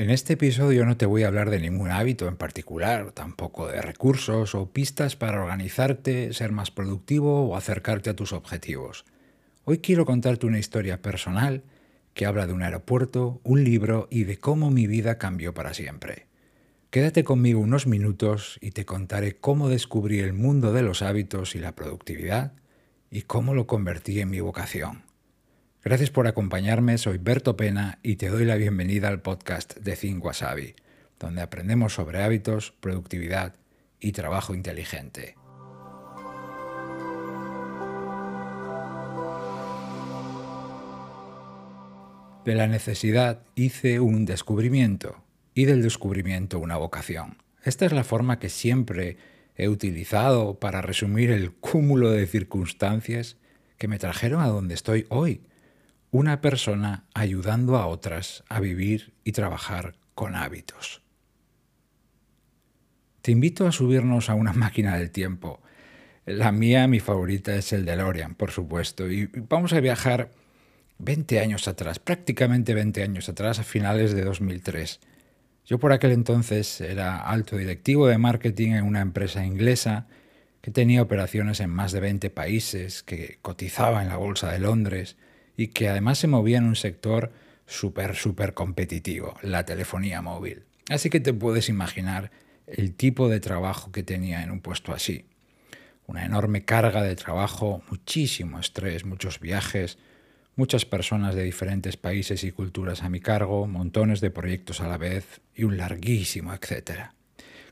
En este episodio no te voy a hablar de ningún hábito en particular, tampoco de recursos o pistas para organizarte, ser más productivo o acercarte a tus objetivos. Hoy quiero contarte una historia personal que habla de un aeropuerto, un libro y de cómo mi vida cambió para siempre. Quédate conmigo unos minutos y te contaré cómo descubrí el mundo de los hábitos y la productividad y cómo lo convertí en mi vocación. Gracias por acompañarme, soy Berto Pena y te doy la bienvenida al podcast de Think Wasabi, donde aprendemos sobre hábitos, productividad y trabajo inteligente. De la necesidad hice un descubrimiento y del descubrimiento una vocación. Esta es la forma que siempre he utilizado para resumir el cúmulo de circunstancias que me trajeron a donde estoy hoy. Una persona ayudando a otras a vivir y trabajar con hábitos. Te invito a subirnos a una máquina del tiempo. La mía, mi favorita, es el DeLorean, por supuesto. Y vamos a viajar 20 años atrás, prácticamente 20 años atrás, a finales de 2003. Yo por aquel entonces era alto directivo de marketing en una empresa inglesa que tenía operaciones en más de 20 países, que cotizaba en la Bolsa de Londres y que además se movía en un sector súper, súper competitivo, la telefonía móvil. Así que te puedes imaginar el tipo de trabajo que tenía en un puesto así. Una enorme carga de trabajo, muchísimo estrés, muchos viajes, muchas personas de diferentes países y culturas a mi cargo, montones de proyectos a la vez y un larguísimo etcétera.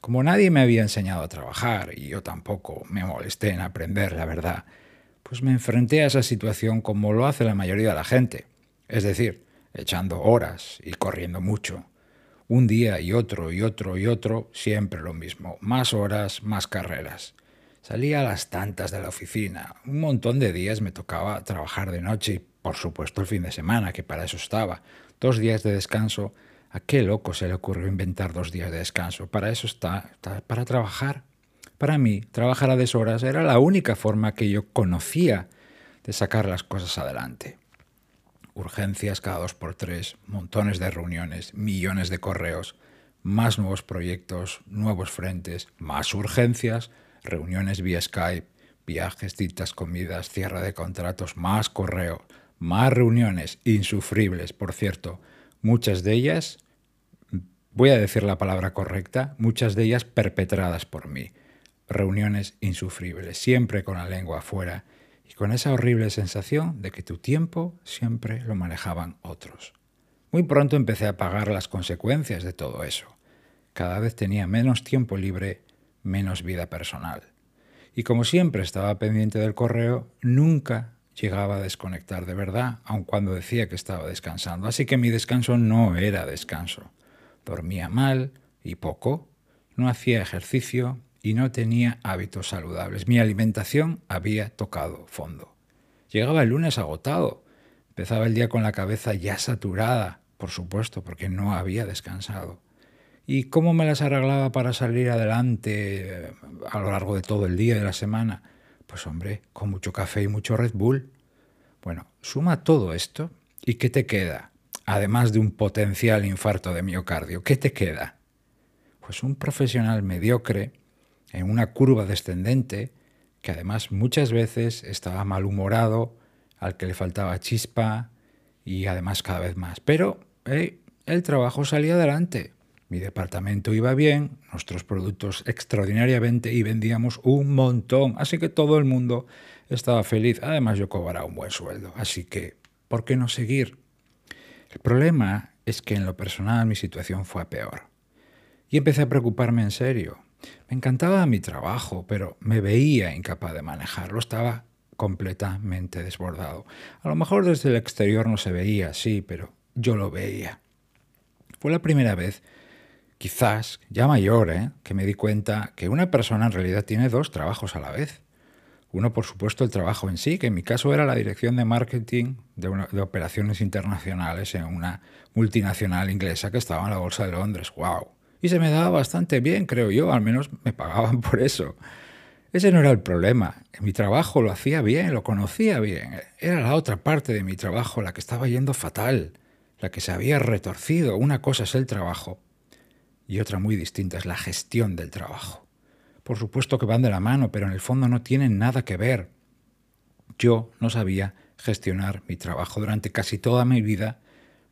Como nadie me había enseñado a trabajar y yo tampoco me molesté en aprender, la verdad, pues me enfrenté a esa situación como lo hace la mayoría de la gente, es decir, echando horas y corriendo mucho. Un día y otro y otro y otro, siempre lo mismo, más horas, más carreras. Salía a las tantas de la oficina, un montón de días me tocaba trabajar de noche y por supuesto el fin de semana, que para eso estaba. Dos días de descanso. ¿A qué loco se le ocurrió inventar dos días de descanso? Para eso está, para trabajar. Para mí, trabajar a deshoras era la única forma que yo conocía de sacar las cosas adelante. Urgencias cada dos por tres, montones de reuniones, millones de correos, más nuevos proyectos, nuevos frentes, más urgencias, reuniones vía Skype, viajes, citas, comidas, cierre de contratos, más correo, más reuniones insufribles, por cierto, muchas de ellas, voy a decir la palabra correcta, muchas de ellas perpetradas por mí. Reuniones insufribles, siempre con la lengua afuera y con esa horrible sensación de que tu tiempo siempre lo manejaban otros. Muy pronto empecé a pagar las consecuencias de todo eso. Cada vez tenía menos tiempo libre, menos vida personal. Y como siempre estaba pendiente del correo, nunca llegaba a desconectar de verdad, aun cuando decía que estaba descansando. Así que mi descanso no era descanso. Dormía mal y poco, no hacía ejercicio y no tenía hábitos saludables. Mi alimentación había tocado fondo. Llegaba el lunes agotado. Empezaba el día con la cabeza ya saturada, por supuesto, porque no había descansado. ¿Y cómo me las arreglaba para salir adelante eh, a lo largo de todo el día de la semana? Pues hombre, con mucho café y mucho Red Bull. Bueno, suma todo esto y ¿qué te queda? Además de un potencial infarto de miocardio, ¿qué te queda? Pues un profesional mediocre en una curva descendente que además muchas veces estaba malhumorado, al que le faltaba chispa y además cada vez más. Pero el trabajo salía adelante. Mi departamento iba bien, nuestros productos extraordinariamente y vendíamos un montón, así que todo el mundo estaba feliz. Además yo cobraba un buen sueldo, así que, ¿por qué no seguir? El problema es que en lo personal mi situación fue peor. Y empecé a preocuparme en serio. Me encantaba mi trabajo, pero me veía incapaz de manejarlo. Estaba completamente desbordado. A lo mejor desde el exterior no se veía así, pero yo lo veía. Fue la primera vez quizás ya mayor, ¿eh? que me di cuenta que una persona en realidad tiene dos trabajos a la vez. Uno, por supuesto, el trabajo en sí, que en mi caso era la dirección de marketing de, operaciones internacionales en una multinacional inglesa que estaba en la Bolsa de Londres. ¡Wow! Y se me daba bastante bien, creo yo, al menos me pagaban por eso. Ese no era el problema. Mi trabajo lo hacía bien, lo conocía bien. Era la otra parte de mi trabajo la que estaba yendo fatal. la que se había retorcido. Una cosa es el trabajo y otra muy distinta es la gestión del trabajo. Por supuesto que van de la mano, pero en el fondo no tienen nada que ver. Yo no sabía gestionar mi trabajo durante casi toda mi vida,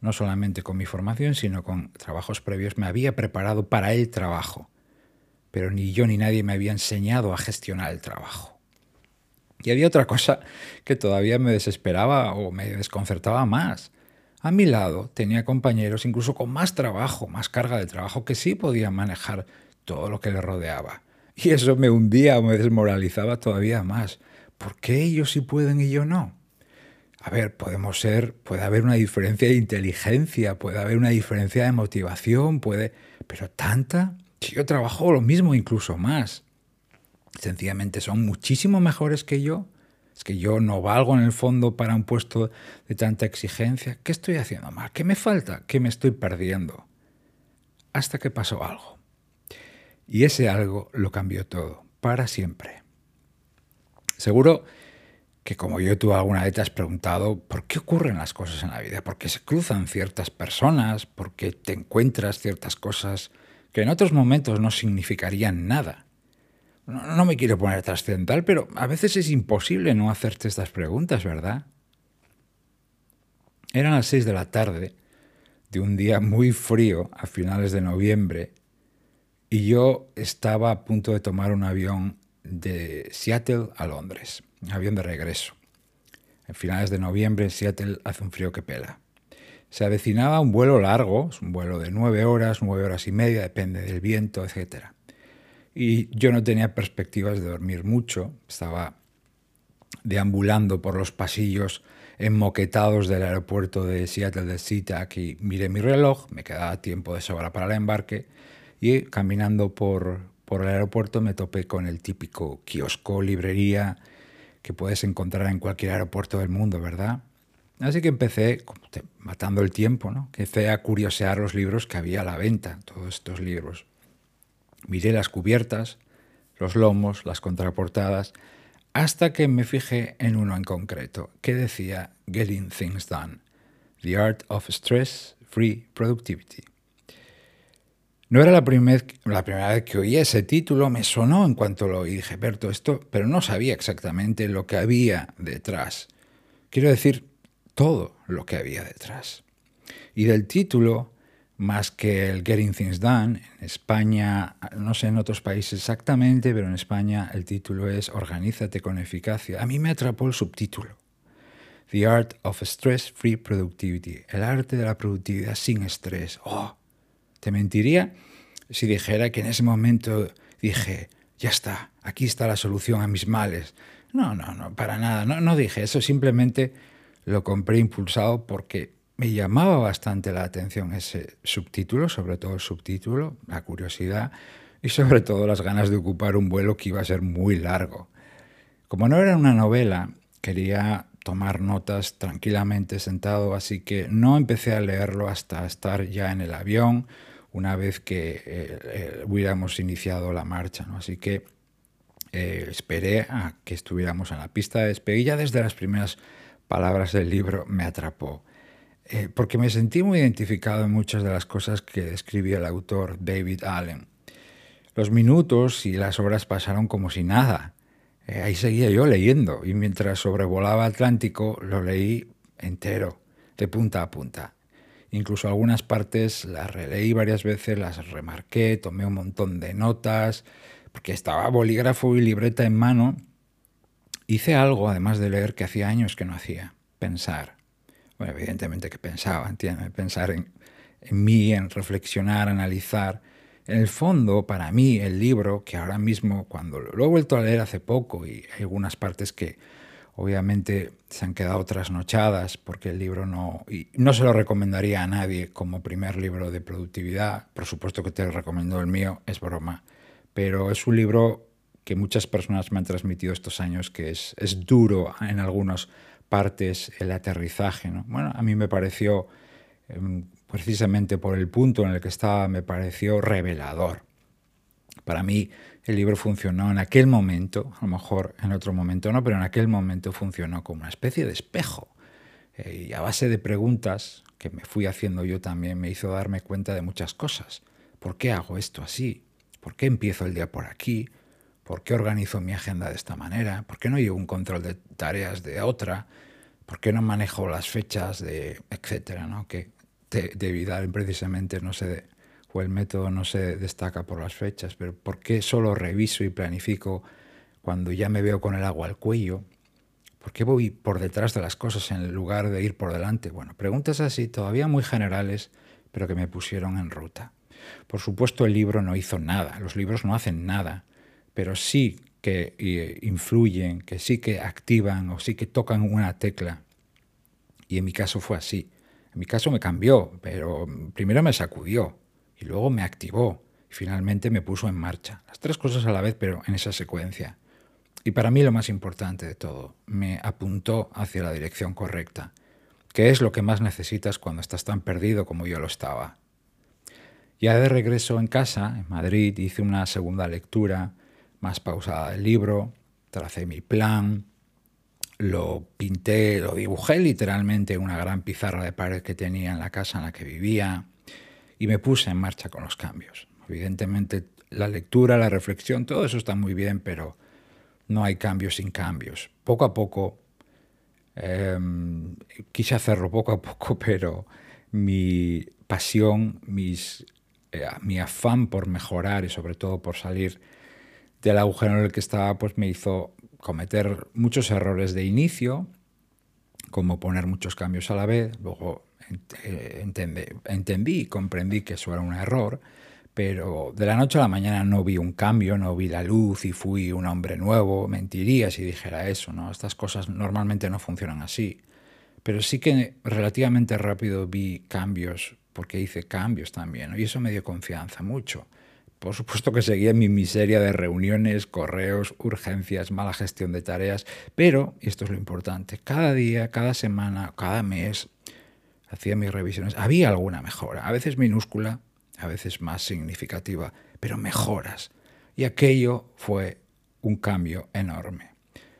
no solamente con mi formación, sino con trabajos previos. Me había preparado para el trabajo, pero ni yo ni nadie me había enseñado a gestionar el trabajo. Y había otra cosa que todavía me desesperaba o me desconcertaba más. A mi lado tenía compañeros incluso con más trabajo, más carga de trabajo, que sí podían manejar todo lo que les rodeaba. Y eso me hundía o me desmoralizaba todavía más. ¿Por qué ellos sí pueden y yo no? A ver, podemos ser, puede haber una diferencia de inteligencia, puede haber una diferencia de motivación, puede, pero tanta, si yo trabajo lo mismo, incluso más. Sencillamente son muchísimo mejores que yo. Es que yo no valgo en el fondo para un puesto de tanta exigencia. ¿Qué estoy haciendo mal? ¿Qué me falta? ¿Qué me estoy perdiendo? Hasta que pasó algo. Y ese algo lo cambió todo, para siempre. Seguro que como yo tú alguna vez te has preguntado por qué ocurren las cosas en la vida, por qué se cruzan ciertas personas, por qué te encuentras ciertas cosas que en otros momentos no significarían nada. No, me quiero poner trascendental, pero a veces es imposible no hacerte estas preguntas, ¿verdad? Eran las seis de la tarde de un día muy frío a finales de noviembre y yo estaba a punto de tomar un avión de Seattle a Londres, avión de regreso. En finales de noviembre en Seattle hace un frío que pela. Se avecinaba un vuelo largo, un vuelo de nueve horas, nueve horas y media, depende del viento, etc. Y yo no tenía perspectivas de dormir mucho, estaba deambulando por los pasillos enmoquetados del aeropuerto de Seattle de SeaTac y miré mi reloj, me quedaba tiempo de sobra para el embarque y caminando por, por el aeropuerto me topé con el típico kiosco, librería que puedes encontrar en cualquier aeropuerto del mundo, ¿verdad? Así que empecé, matando el tiempo, ¿no? empecé a curiosear los libros que había a la venta, todos estos libros. Miré las cubiertas, los lomos, las contraportadas, hasta que me fijé en uno en concreto, que decía Getting Things Done, The Art of Stress Free Productivity. No era la, primera vez que oía ese título, me sonó en cuanto lo oí, dije, Berto, esto, pero no sabía exactamente lo que había detrás. Quiero decir, todo lo que había detrás. Y del título, más que el Getting Things Done, en España, no sé en otros países exactamente, pero en España el título es Organízate con eficacia. A mí me atrapó el subtítulo. The Art of Stress Free Productivity, el arte de la productividad sin estrés. Oh, te mentiría si dijera que en ese momento dije, ya está, aquí está la solución a mis males. No, no, no, para nada, no, no dije eso, simplemente lo compré impulsado porque me llamaba bastante la atención ese subtítulo, sobre todo el subtítulo, la curiosidad y sobre todo las ganas de ocupar un vuelo que iba a ser muy largo. Como no era una novela, quería tomar notas tranquilamente sentado, así que no empecé a leerlo hasta estar ya en el avión, una vez que eh, eh, hubiéramos iniciado la marcha. ¿no? Así que eh, esperé a que estuviéramos en la pista de despegue y ya desde las primeras palabras del libro me atrapó. porque me sentí muy identificado en muchas de las cosas que describía el autor David Allen. Los minutos y las horas pasaron como si nada. Ahí seguía yo leyendo y mientras sobrevolaba Atlántico lo leí entero, de punta a punta. Incluso algunas partes las releí varias veces, las remarqué, tomé un montón de notas, porque estaba bolígrafo y libreta en mano. Hice algo, además de leer, que hacía años que no hacía, pensar. Bueno, evidentemente que pensaba, ¿entiendes? Pensar en, en mí, en reflexionar, analizar en el fondo, para mí, el libro, que ahora mismo, cuando lo he vuelto a leer hace poco, y hay algunas partes que obviamente se han quedado trasnochadas, porque el libro no, y no se lo recomendaría a nadie como primer libro de productividad, por supuesto que te lo recomiendo el mío, es broma, pero es un libro que muchas personas me han transmitido estos años, que es, es duro en algunas partes el aterrizaje. ¿no? Bueno, a mí me pareció em, precisamente por el punto en el que estaba, me pareció revelador. Para mí el libro funcionó en aquel momento, a lo mejor en otro momento no, pero en aquel momento funcionó como una especie de espejo. Eh, y a base de preguntas que me fui haciendo yo también me hizo darme cuenta de muchas cosas. ¿Por qué hago esto así? ¿Por qué empiezo el día por aquí? ¿Por qué organizo mi agenda de esta manera? ¿Por qué no llevo un control de tareas de otra? ¿Por qué no manejo las fechas de etcétera? ¿no? Que de, de precisamente no se o el método no se destaca por las fechas, pero ¿por qué solo reviso y planifico cuando ya me veo con el agua al cuello? ¿Por qué voy por detrás de las cosas en lugar de ir por delante? Bueno, preguntas así todavía muy generales, pero que me pusieron en ruta. Por supuesto, el libro no hizo nada, los libros no hacen nada, pero sí que eh, influyen, que sí que activan o sí que tocan una tecla. Y en mi caso fue así. En mi caso me cambió, pero primero me sacudió y luego me activó y finalmente me puso en marcha. Las tres cosas a la vez, pero en esa secuencia. Y para mí lo más importante de todo, me apuntó hacia la dirección correcta, que es lo que más necesitas cuando estás tan perdido como yo lo estaba. Ya de regreso en casa, en Madrid, hice una segunda lectura más pausada del libro, tracé mi plan, lo pinté, lo dibujé literalmente en una gran pizarra de pared que tenía en la casa en la que vivía y me puse en marcha con los cambios. Evidentemente la lectura, la reflexión, todo eso está muy bien, pero no hay cambios sin cambios. Poco a poco, em, quise hacerlo poco a poco, pero mi pasión, eh, mi afán por mejorar y sobre todo por salir del agujero en el que estaba, pues me hizo cometer muchos errores de inicio, como poner muchos cambios a la vez. Luego entendí y comprendí que eso era un error, pero de la noche a la mañana no vi un cambio, no vi la luz y fui un hombre nuevo. Mentiría si dijera eso, ¿no? Estas cosas normalmente no funcionan así. Pero sí que relativamente rápido vi cambios porque hice cambios también, y eso me dio confianza mucho. Por supuesto que seguía mi miseria de reuniones, correos, urgencias, mala gestión de tareas, pero, y esto es lo importante, cada día, cada semana, cada mes, hacía mis revisiones. Había alguna mejora, a veces minúscula, a veces más significativa, pero mejoras. Y aquello fue un cambio enorme.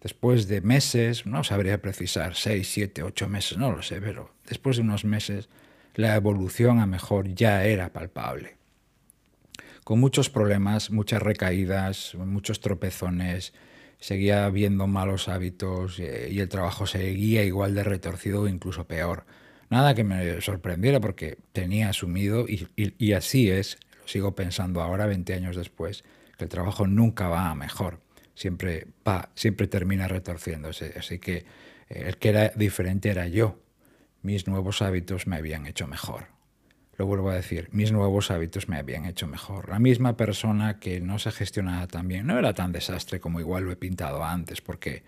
Después de meses, no sabría precisar, seis, siete, ocho meses, no lo sé, pero después de unos meses, la evolución a mejor ya era palpable. Con muchos problemas, muchas recaídas, muchos tropezones, seguía viendo malos hábitos eh, y el trabajo seguía igual de retorcido o incluso peor. Nada que me sorprendiera porque tenía asumido, y, así es, lo sigo pensando ahora, 20 años después, que el trabajo nunca va a mejor, siempre va, siempre termina retorciéndose. Así que eh, el que era diferente era yo, mis nuevos hábitos me habían hecho mejor. Lo vuelvo a decir, mis nuevos hábitos me habían hecho mejor. La misma persona que no se gestionaba tan bien no era tan desastre como igual lo he pintado antes, porque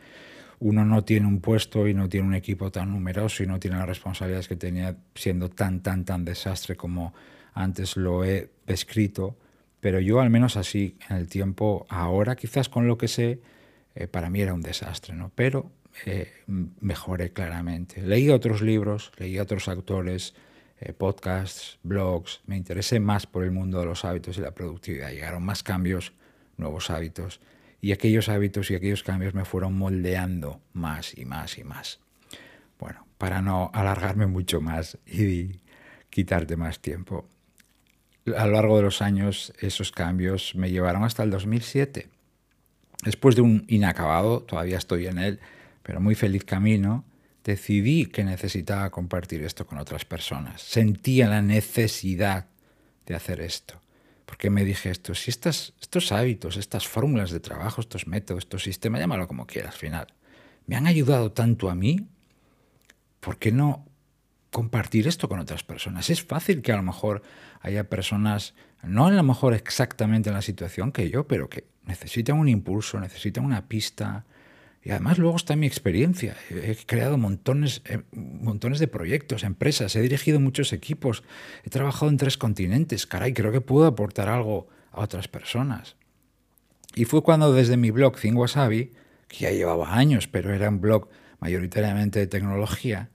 uno no tiene un puesto y no tiene un equipo tan numeroso y no tiene las responsabilidades que tenía siendo tan, tan, tan desastre como antes lo he descrito. Pero yo al menos así en el tiempo, ahora quizás con lo que sé, eh, para mí era un desastre, ¿no? Pero eh, mejoré claramente. Leí otros libros, leí otros autores, eh, podcasts, blogs, me interesé más por el mundo de los hábitos y la productividad. Llegaron más cambios, nuevos hábitos, y aquellos hábitos y aquellos cambios me fueron moldeando más y más y más. Bueno, para no alargarme mucho más y quitarte más tiempo. A lo largo de los años esos cambios me llevaron hasta el 2007. Después de un inacabado, todavía estoy en él, pero muy feliz camino, decidí que necesitaba compartir esto con otras personas. Sentía la necesidad de hacer esto. Porque me dije esto, si estas, estos hábitos, estas fórmulas de trabajo, estos métodos, estos sistemas, llámalo como quieras al final, me han ayudado tanto a mí, ¿por qué no compartir esto con otras personas? Es fácil que a lo mejor haya personas, no a lo mejor exactamente en la situación que yo, pero que necesitan un impulso, necesitan una pista, y además luego está mi experiencia. He creado montones, eh, montones de proyectos, empresas, he dirigido muchos equipos, he trabajado en tres continentes. Caray, creo que puedo aportar algo a otras personas. Y fue cuando desde mi blog Think Wasabi, que ya llevaba años, pero era un blog mayoritariamente de tecnología,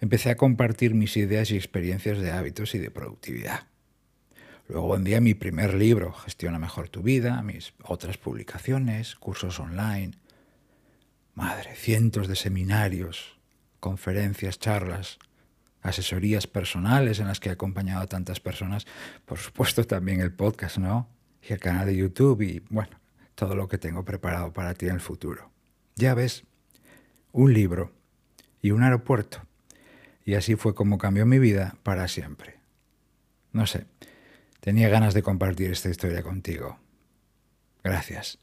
empecé a compartir mis ideas y experiencias de hábitos y de productividad. Luego envié mi primer libro, Gestiona mejor tu vida, mis otras publicaciones, cursos online, Cientos de seminarios, conferencias, charlas, asesorías personales en las que he acompañado a tantas personas, por supuesto también el podcast, ¿no? Y el canal de YouTube y, bueno, todo lo que tengo preparado para ti en el futuro. Ya ves, un libro y un aeropuerto. Y así fue como cambió mi vida para siempre. No sé, tenía ganas de compartir esta historia contigo. Gracias.